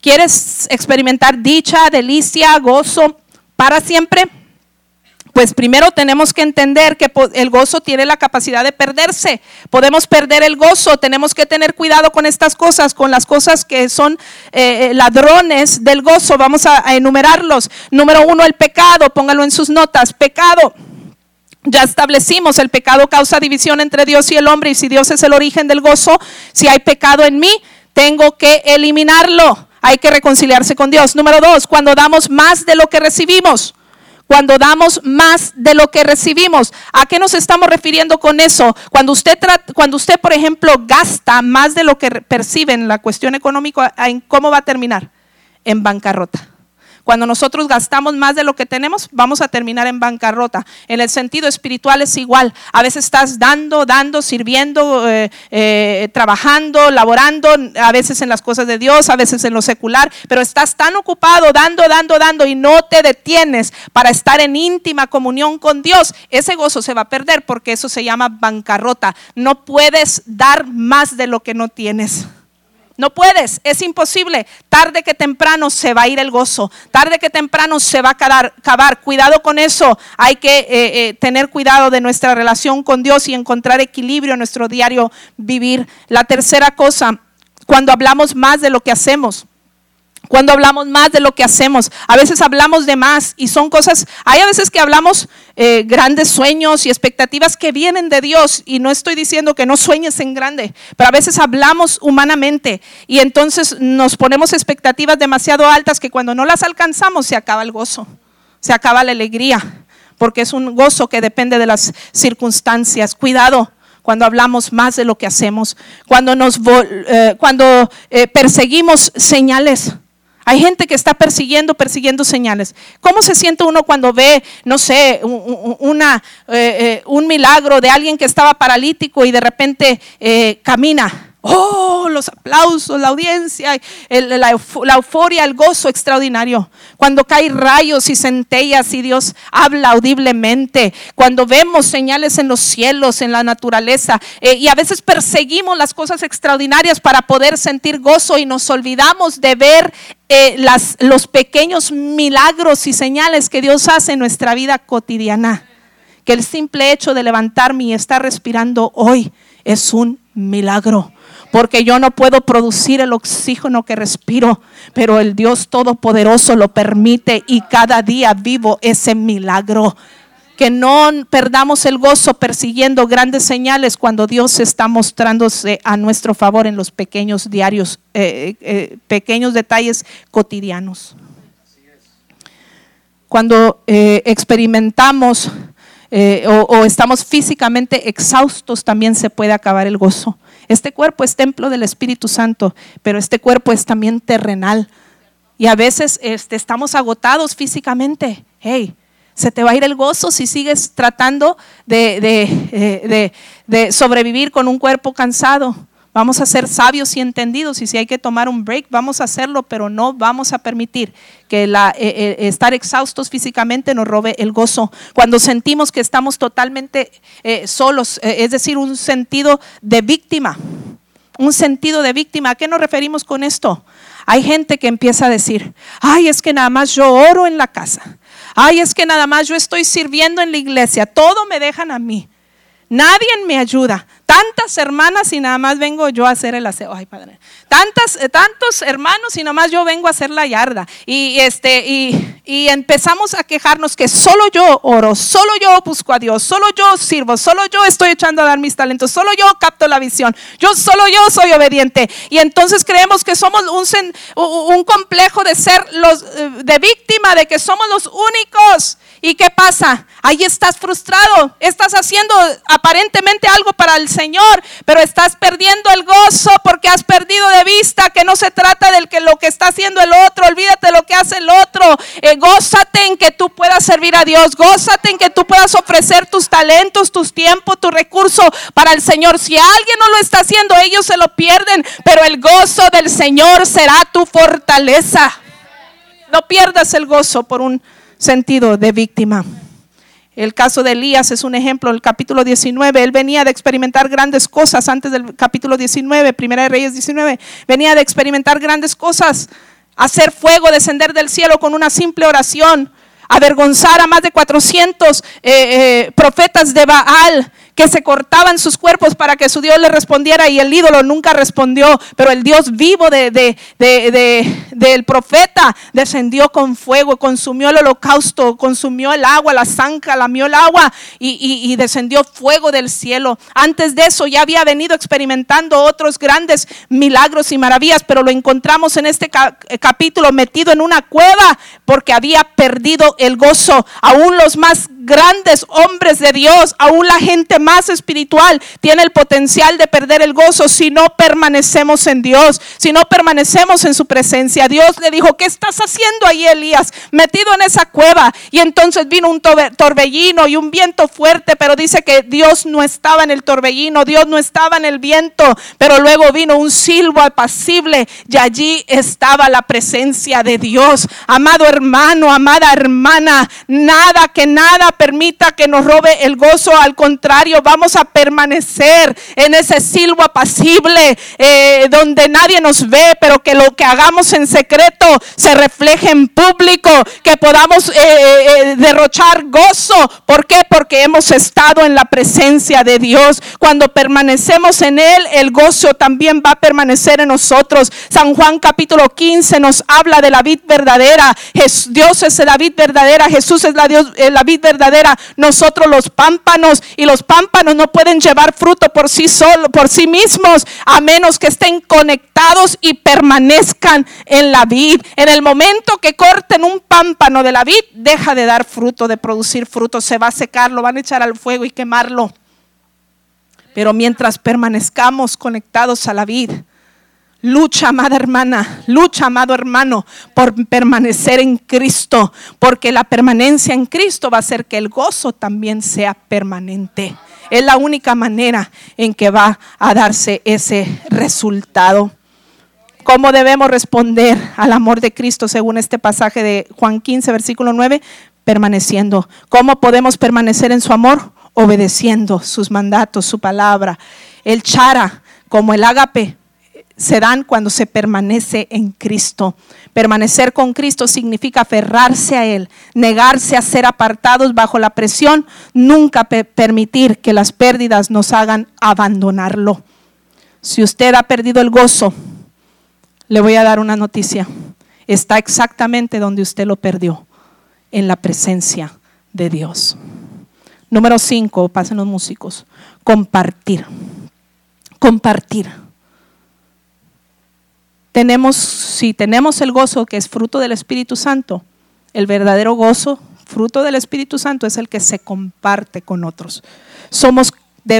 ¿Quieres experimentar dicha, delicia, gozo para siempre? Pues primero tenemos que entender que el gozo tiene la capacidad de perderse. Podemos perder el gozo. Tenemos que tener cuidado con estas cosas, con las cosas que son eh, eh, ladrones del gozo. Vamos a, a enumerarlos. Número uno, el pecado. Póngalo en sus notas. Pecado. Ya establecimos, el pecado causa división entre Dios y el hombre y si Dios es el origen del gozo, si hay pecado en mí, tengo que eliminarlo. Hay que reconciliarse con Dios. Número dos, cuando damos más de lo que recibimos cuando damos más de lo que recibimos. ¿A qué nos estamos refiriendo con eso? Cuando usted, cuando usted por ejemplo, gasta más de lo que percibe en la cuestión económica, ¿en ¿cómo va a terminar? En bancarrota. Cuando nosotros gastamos más de lo que tenemos, vamos a terminar en bancarrota. En el sentido espiritual es igual. A veces estás dando, dando, sirviendo, eh, eh, trabajando, laborando, a veces en las cosas de Dios, a veces en lo secular, pero estás tan ocupado dando, dando, dando y no te detienes para estar en íntima comunión con Dios. Ese gozo se va a perder porque eso se llama bancarrota. No puedes dar más de lo que no tienes. No puedes, es imposible. Tarde que temprano se va a ir el gozo. Tarde que temprano se va a acabar. Cuidado con eso. Hay que eh, eh, tener cuidado de nuestra relación con Dios y encontrar equilibrio en nuestro diario vivir. La tercera cosa, cuando hablamos más de lo que hacemos cuando hablamos más de lo que hacemos. A veces hablamos de más y son cosas, hay a veces que hablamos eh, grandes sueños y expectativas que vienen de Dios y no estoy diciendo que no sueñes en grande, pero a veces hablamos humanamente y entonces nos ponemos expectativas demasiado altas que cuando no las alcanzamos se acaba el gozo, se acaba la alegría, porque es un gozo que depende de las circunstancias. Cuidado cuando hablamos más de lo que hacemos, cuando nos eh, cuando eh, perseguimos señales hay gente que está persiguiendo, persiguiendo señales. ¿Cómo se siente uno cuando ve, no sé, una, eh, eh, un milagro de alguien que estaba paralítico y de repente eh, camina? Oh, los aplausos, la audiencia, la, euforia, el gozo extraordinario. Cuando caen rayos y centellas y Dios habla audiblemente. Cuando vemos señales en los cielos, en la naturaleza. Eh, y a veces perseguimos las cosas extraordinarias para poder sentir gozo y nos olvidamos de ver eh, las, los pequeños milagros y señales que Dios hace en nuestra vida cotidiana. Que el simple hecho de levantarme y estar respirando hoy es un milagro porque yo no puedo producir el oxígeno que respiro, pero el Dios Todopoderoso lo permite y cada día vivo ese milagro. Que no perdamos el gozo persiguiendo grandes señales cuando Dios está mostrándose a nuestro favor en los pequeños diarios, eh, eh, pequeños detalles cotidianos. Cuando eh, experimentamos o estamos físicamente exhaustos, también se puede acabar el gozo. Este cuerpo es templo del Espíritu Santo, pero este cuerpo es también terrenal. Y a veces este, estamos agotados físicamente. Hey, se te va a ir el gozo si sigues tratando de, eh, sobrevivir con un cuerpo cansado. Vamos a ser sabios y entendidos y si hay que tomar un break, vamos a hacerlo, pero no vamos a permitir que eh, eh, estar exhaustos físicamente nos robe el gozo. Cuando sentimos que estamos totalmente eh, solos, es decir, un sentido de víctima, un sentido de víctima. ¿A qué nos referimos con esto? Hay gente que empieza a decir, ay, es que nada más yo oro en la casa. Ay, es que nada más yo estoy sirviendo en la iglesia. Todo me dejan a mí. Nadie me ayuda. Tantas hermanas y nada más vengo yo a hacer el aseo. Ay, padre. Tantas, eh, tantos hermanos y nada más yo vengo a hacer la yarda. Y, este, y, empezamos a quejarnos que solo yo oro, solo yo busco a Dios, solo yo sirvo, solo yo estoy echando a dar mis talentos, solo yo capto la visión, yo solo yo soy obediente. Y entonces creemos que somos un, un complejo de ser los eh, de víctima, de que somos los únicos ¿Y qué pasa? Ahí estás frustrado, estás haciendo aparentemente algo para el Señor, pero estás perdiendo el gozo porque has perdido de vista que no se trata del que lo que está haciendo el otro, olvídate lo que hace el otro. Eh, gózate en que tú puedas servir a Dios, gózate en que tú puedas ofrecer tus talentos, tus tiempos, tu recurso para el Señor. Si alguien no lo está haciendo, ellos se lo pierden, pero el gozo del Señor será tu fortaleza. No pierdas el gozo por un sentido de víctima. El caso de Elías es un ejemplo, el capítulo 19, él venía de experimentar grandes cosas antes del capítulo 19, Primera de Reyes 19, venía de experimentar grandes cosas, hacer fuego, descender del cielo con una simple oración, avergonzar a más de 400 eh, eh, profetas de Baal, que se cortaban sus cuerpos para que su Dios le respondiera y el ídolo nunca respondió, pero el Dios vivo de, del profeta descendió con fuego, consumió el holocausto, consumió el agua, la zanja, lamió el agua y, descendió fuego del cielo. Antes de eso ya había venido experimentando otros grandes milagros y maravillas, pero lo encontramos en este eh, capítulo metido en una cueva porque había perdido el gozo. Aún los más grandes hombres de Dios, aún la gente más espiritual tiene el potencial de perder el gozo si no permanecemos en Dios, si no permanecemos en su presencia. Dios le dijo, ¿qué estás haciendo ahí, Elías? Metido en esa cueva. Y entonces vino un torbellino y un viento fuerte, pero dice que Dios no estaba en el torbellino, Dios no estaba en el viento, pero luego vino un silbo apacible y allí estaba la presencia de Dios. Amado hermano, amada hermana, nada que nada permita que nos robe el gozo, al contrario, vamos a permanecer en ese silbo apacible eh, donde nadie nos ve, pero que lo que hagamos en secreto se refleje en público, que podamos eh, eh, derrochar gozo. ¿Por qué? Porque hemos estado en la presencia de Dios. Cuando permanecemos en Él, el gozo también va a permanecer en nosotros. San Juan capítulo 15 nos habla de la vid verdadera. Dios es la vid verdadera, Jesús es la, Dios, la vid verdadera. Nosotros los pámpanos y los pámpanos no pueden llevar fruto por sí solo, por sí mismos, a menos que estén conectados y permanezcan en la vid. En el momento que corten un pámpano de la vid, deja de dar fruto, de producir fruto, se va a secar, lo van a echar al fuego y quemarlo. Pero mientras permanezcamos conectados a la vid, Lucha, amada hermana, lucha, amado hermano, por permanecer en Cristo, porque la permanencia en Cristo va a hacer que el gozo también sea permanente. Es la única manera en que va a darse ese resultado. ¿Cómo debemos responder al amor de Cristo según este pasaje de Juan 15, versículo 9? Permaneciendo. ¿Cómo podemos permanecer en su amor? Obedeciendo sus mandatos, su palabra. El chara, como el ágape, se dan cuando se permanece en Cristo. Permanecer con Cristo significa aferrarse a Él, negarse a ser apartados bajo la presión, nunca permitir que las pérdidas nos hagan abandonarlo. Si usted ha perdido el gozo, le voy a dar una noticia. Está exactamente donde usted lo perdió, en la presencia de Dios. Número cinco, pasen los músicos, compartir. Compartir tenemos, si tenemos el gozo que es fruto del Espíritu Santo, el verdadero gozo, fruto del Espíritu Santo, es el que se comparte con otros. Somos,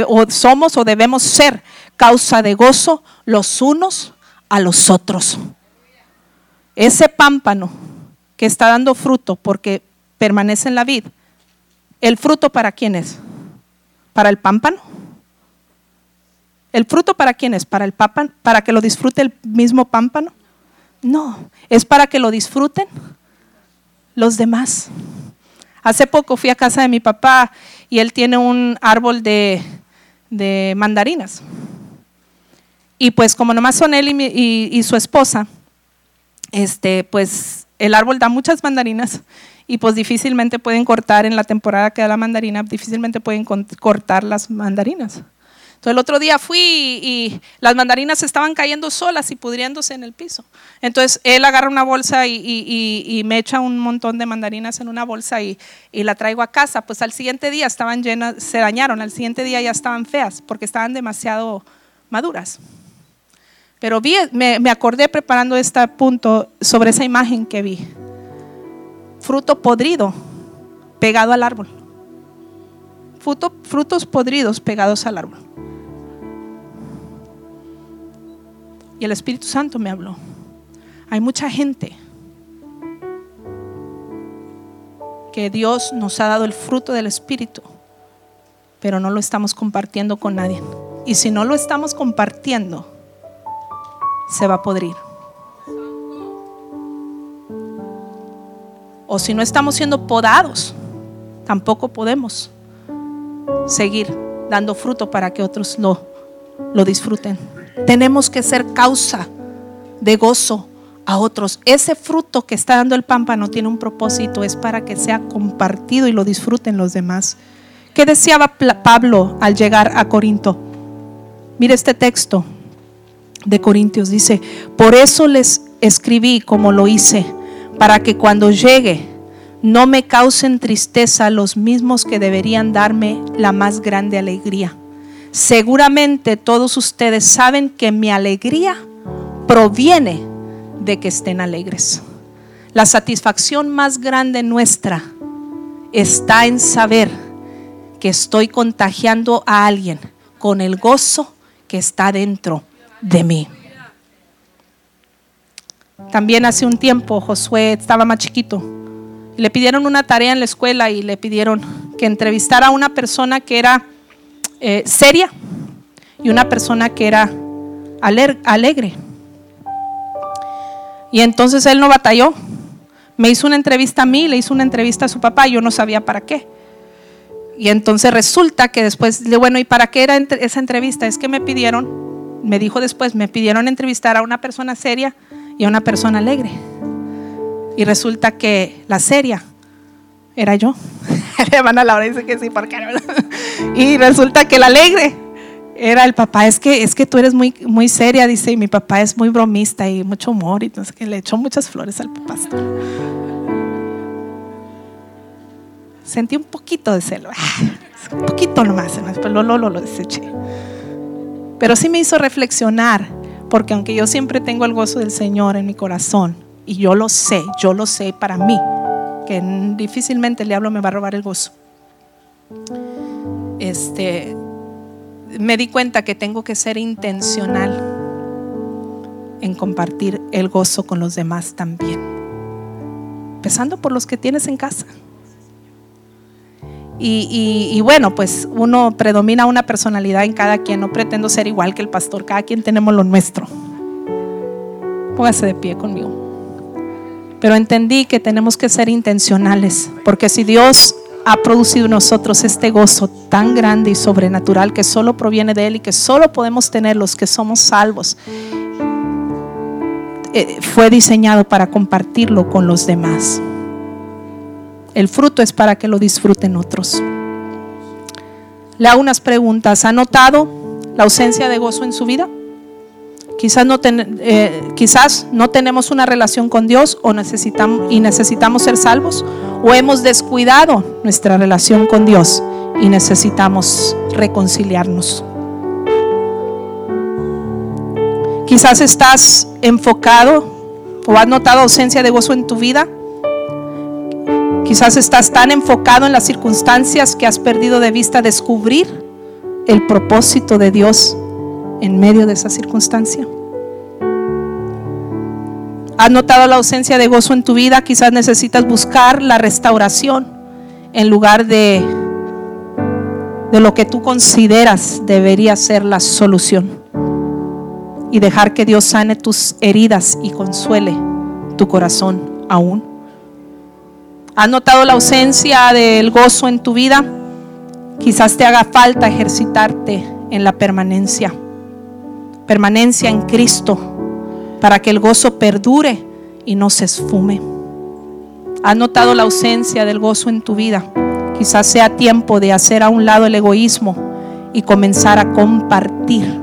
o, somos o debemos ser causa de gozo los unos a los otros. Ese pámpano que está dando fruto porque permanece en la vid, ¿el fruto para quién es? ¿Para el pámpano? ¿El fruto para quién es? ¿Para el pámpano? ¿Para que lo disfrute el mismo pámpano? No, es para que lo disfruten los demás. Hace poco fui a casa de mi papá y él tiene un árbol de, mandarinas. Y pues como nomás son él y, su esposa, este, pues el árbol da muchas mandarinas y pues difícilmente pueden cortar en la temporada que da la mandarina, difícilmente pueden cortar las mandarinas el otro día fui y, las mandarinas estaban cayendo solas y pudriéndose en el piso. Entonces él agarra una bolsa y, me echa un montón de mandarinas en una bolsa y, la traigo a casa. Pues al siguiente día estaban llenas, se dañaron, al siguiente día ya estaban feas porque estaban demasiado maduras. Pero vi, me acordé preparando este punto sobre esa imagen que vi. Fruto podrido pegado al árbol. frutos podridos pegados al árbol. El Espíritu Santo me habló. Hay mucha gente que Dios nos ha dado el fruto del Espíritu, pero no lo estamos compartiendo con nadie. Y si no lo estamos compartiendo, se va a podrir. O si no estamos siendo podados, tampoco podemos seguir dando fruto para que otros lo, lo disfruten. Tenemos que ser causa de gozo a otros. Ese fruto que está dando el pámpano tiene un propósito, es para que sea compartido y lo disfruten los demás. ¿Qué deseaba Pablo al llegar a Corinto? Mire este texto de Corintios, dice, por eso les escribí como lo hice, para que cuando llegue no me causen tristeza los mismos que deberían darme la más grande alegría. Seguramente todos ustedes saben que mi alegría proviene de que estén alegres. La satisfacción más grande nuestra está en saber que estoy contagiando a alguien con el gozo que está dentro de mí. También hace un tiempo Josué estaba más chiquito. Le pidieron una tarea en la escuela y le pidieron que entrevistara a una persona que era eh, seria y una persona que era alegre. Y entonces él no batalló. Me hizo una entrevista a mí, le hizo una entrevista a su papá, yo no sabía para qué. Y entonces resulta que después, bueno, ¿y para qué era esa entrevista? Es que me pidieron, me dijo después, me pidieron entrevistar a una persona seria y a una persona alegre. Y resulta que la seria era yo. La hermana Laura dice que sí, ¿por no? Y resulta que la alegre era el papá, es que, es que tú eres muy, muy seria, dice, y mi papá es muy bromista y mucho humor, y entonces que le echó muchas flores al pastor. Sentí un poquito de celo, ah, un poquito nomás, después lo, lo, lo, lo deseché. Pero sí me hizo reflexionar, porque aunque yo siempre tengo el gozo del Señor en mi corazón, y yo lo sé, yo lo sé para mí, que difícilmente el diablo me va a robar el gozo. Este, me di cuenta que tengo que ser intencional en compartir el gozo con los demás también. Empezando por los que tienes en casa. Y, bueno, pues uno predomina una personalidad en cada quien. No pretendo ser igual que el pastor. Cada quien tenemos lo nuestro. Póngase de pie conmigo. Pero entendí que tenemos que ser intencionales. Porque si Dios ha producido en nosotros este gozo tan grande y sobrenatural que solo proviene de Él y que solo podemos tener los que somos salvos, eh, fue diseñado para compartirlo con los demás. El fruto es para que lo disfruten otros. Le hago unas preguntas. ¿Ha notado la ausencia de gozo en su vida? Quizás no, eh, quizás no tenemos una relación con Dios o necesitamos, y necesitamos ser salvos o hemos descuidado nuestra relación con Dios y necesitamos reconciliarnos. Quizás estás enfocado o has notado ausencia de gozo en tu vida. Quizás estás tan enfocado en las circunstancias que has perdido de vista descubrir el propósito de Dios en medio de esa circunstancia. ¿Has notado la ausencia de gozo en tu vida? Quizás necesitas buscar la restauración en lugar de, de lo que tú consideras debería ser la solución. Y dejar que Dios sane tus heridas y consuele tu corazón aún. ¿Has notado la ausencia del gozo en tu vida? Quizás te haga falta ejercitarte en la permanencia permanencia en Cristo, para que el gozo perdure y no se esfume. ¿Has notado la ausencia del gozo en tu vida? Quizás sea tiempo de hacer a un lado el egoísmo y comenzar a compartir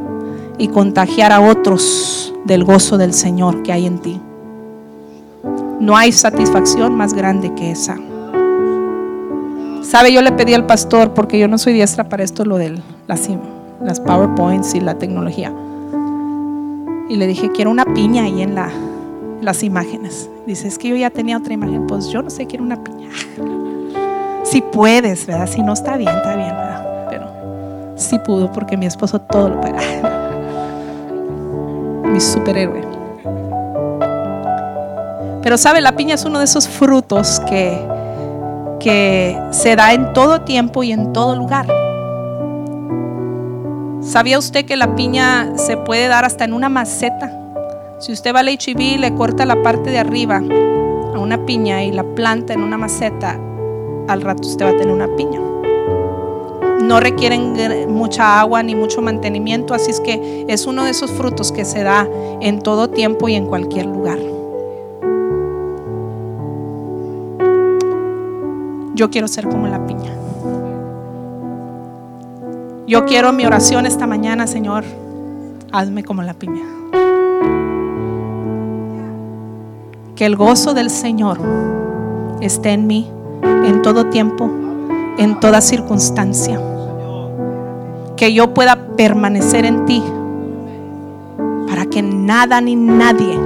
y contagiar a otros del gozo del Señor que hay en ti. No hay satisfacción más grande que esa. Sabe, yo le pedí al pastor, porque yo no soy diestra para esto, lo de las, las PowerPoints y la tecnología. Y le dije, quiero una piña ahí en la, las imágenes. Dice, es que yo ya tenía otra imagen. Pues yo no sé, quiero una piña. Si puedes, ¿verdad? Si no está bien, está bien, ¿verdad? Pero sí pudo porque mi esposo todo lo paga. Mi superhéroe. Pero sabe, la piña es uno de esos frutos que, que se da en todo tiempo y en todo lugar. ¿Sabía usted que la piña se puede dar hasta en una maceta? Si usted va al HB y le corta la parte de arriba a una piña y la planta en una maceta, al rato usted va a tener una piña. No requieren mucha agua ni mucho mantenimiento, así es que es uno de esos frutos que se da en todo tiempo y en cualquier lugar. Yo quiero ser como la piña. Yo quiero mi oración esta mañana, Señor, hazme como la piña. Que el gozo del Señor esté en mí en todo tiempo, en toda circunstancia. Que yo pueda permanecer en ti para que nada ni nadie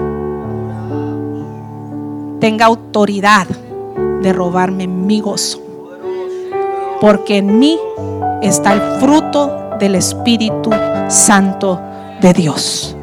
tenga autoridad de robarme mi gozo. Porque en mí está el fruto del Espíritu Santo de Dios.